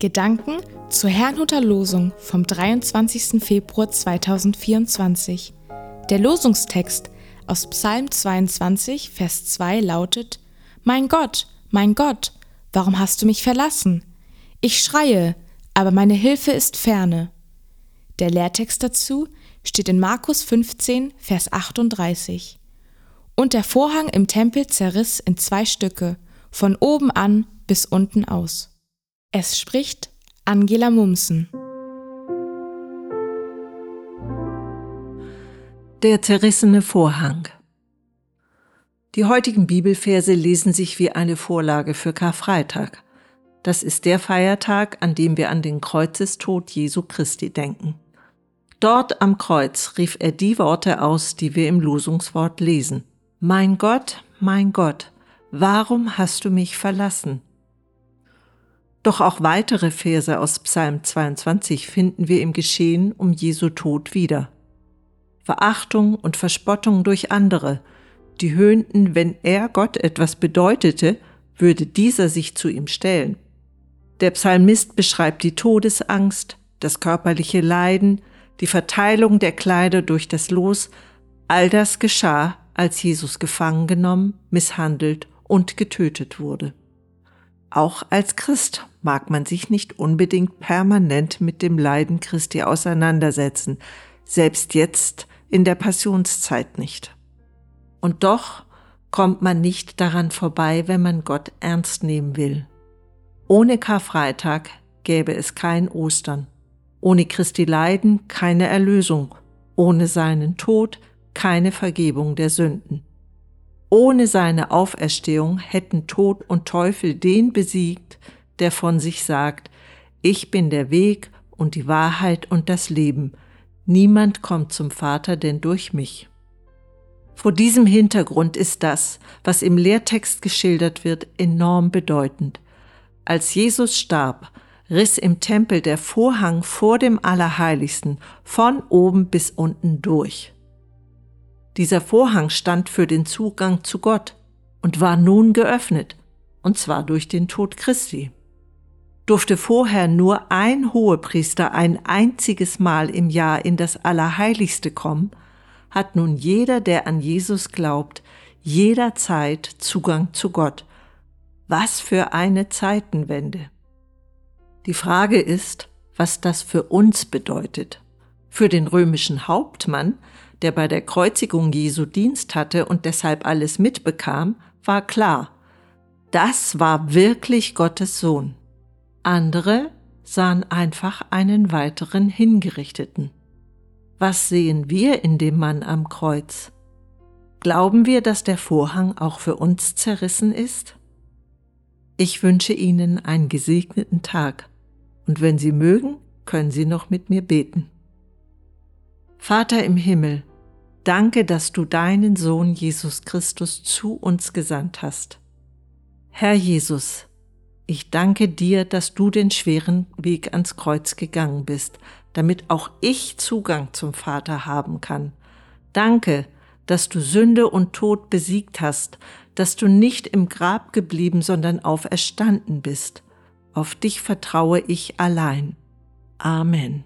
Gedanken zur Herrnhuter Losung vom 23. Februar 2024. Der Losungstext aus Psalm 22, Vers 2 lautet: Mein Gott, mein Gott, warum hast du mich verlassen? Ich schreie, aber meine Hilfe ist ferne. Der Lehrtext dazu steht in Markus 15, Vers 38. Und der Vorhang im Tempel zerriss in zwei Stücke, von oben an bis unten aus. Es spricht Angela Mumsen. Der zerrissene Vorhang. Die heutigen Bibelverse lesen sich wie eine Vorlage für Karfreitag. Das ist der Feiertag, an dem wir an den Kreuzestod Jesu Christi denken. Dort am Kreuz rief er die Worte aus, die wir im Losungswort lesen. Mein Gott, mein Gott, warum hast du mich verlassen? Doch auch weitere Verse aus Psalm 22 finden wir im Geschehen um Jesu Tod wieder. Verachtung und Verspottung durch andere, die höhnten, wenn er Gott etwas bedeutete, würde dieser sich zu ihm stellen. Der Psalmist beschreibt die Todesangst, das körperliche Leiden, die Verteilung der Kleider durch das Los, all das geschah, als Jesus gefangen genommen, misshandelt und getötet wurde. Auch als Christ mag man sich nicht unbedingt permanent mit dem Leiden Christi auseinandersetzen, selbst jetzt in der Passionszeit nicht. Und doch kommt man nicht daran vorbei, wenn man Gott ernst nehmen will. Ohne Karfreitag gäbe es kein Ostern, ohne Christi Leiden keine Erlösung, ohne seinen Tod keine Vergebung der Sünden. Ohne seine Auferstehung hätten Tod und Teufel den besiegt, der von sich sagt, ich bin der Weg und die Wahrheit und das Leben. Niemand kommt zum Vater denn durch mich. Vor diesem Hintergrund ist das, was im Lehrtext geschildert wird, enorm bedeutend. Als Jesus starb, riss im Tempel der Vorhang vor dem Allerheiligsten von oben bis unten durch. Dieser Vorhang stand für den Zugang zu Gott und war nun geöffnet, und zwar durch den Tod Christi. Durfte vorher nur ein Hohepriester ein einziges Mal im Jahr in das Allerheiligste kommen, hat nun jeder, der an Jesus glaubt, jederzeit Zugang zu Gott. Was für eine Zeitenwende. Die Frage ist, was das für uns bedeutet. Für den römischen Hauptmann der bei der Kreuzigung Jesu Dienst hatte und deshalb alles mitbekam, war klar, das war wirklich Gottes Sohn. Andere sahen einfach einen weiteren Hingerichteten. Was sehen wir in dem Mann am Kreuz? Glauben wir, dass der Vorhang auch für uns zerrissen ist? Ich wünsche Ihnen einen gesegneten Tag und wenn Sie mögen, können Sie noch mit mir beten. Vater im Himmel, Danke, dass du deinen Sohn Jesus Christus zu uns gesandt hast. Herr Jesus, ich danke dir, dass du den schweren Weg ans Kreuz gegangen bist, damit auch ich Zugang zum Vater haben kann. Danke, dass du Sünde und Tod besiegt hast, dass du nicht im Grab geblieben, sondern auferstanden bist. Auf dich vertraue ich allein. Amen.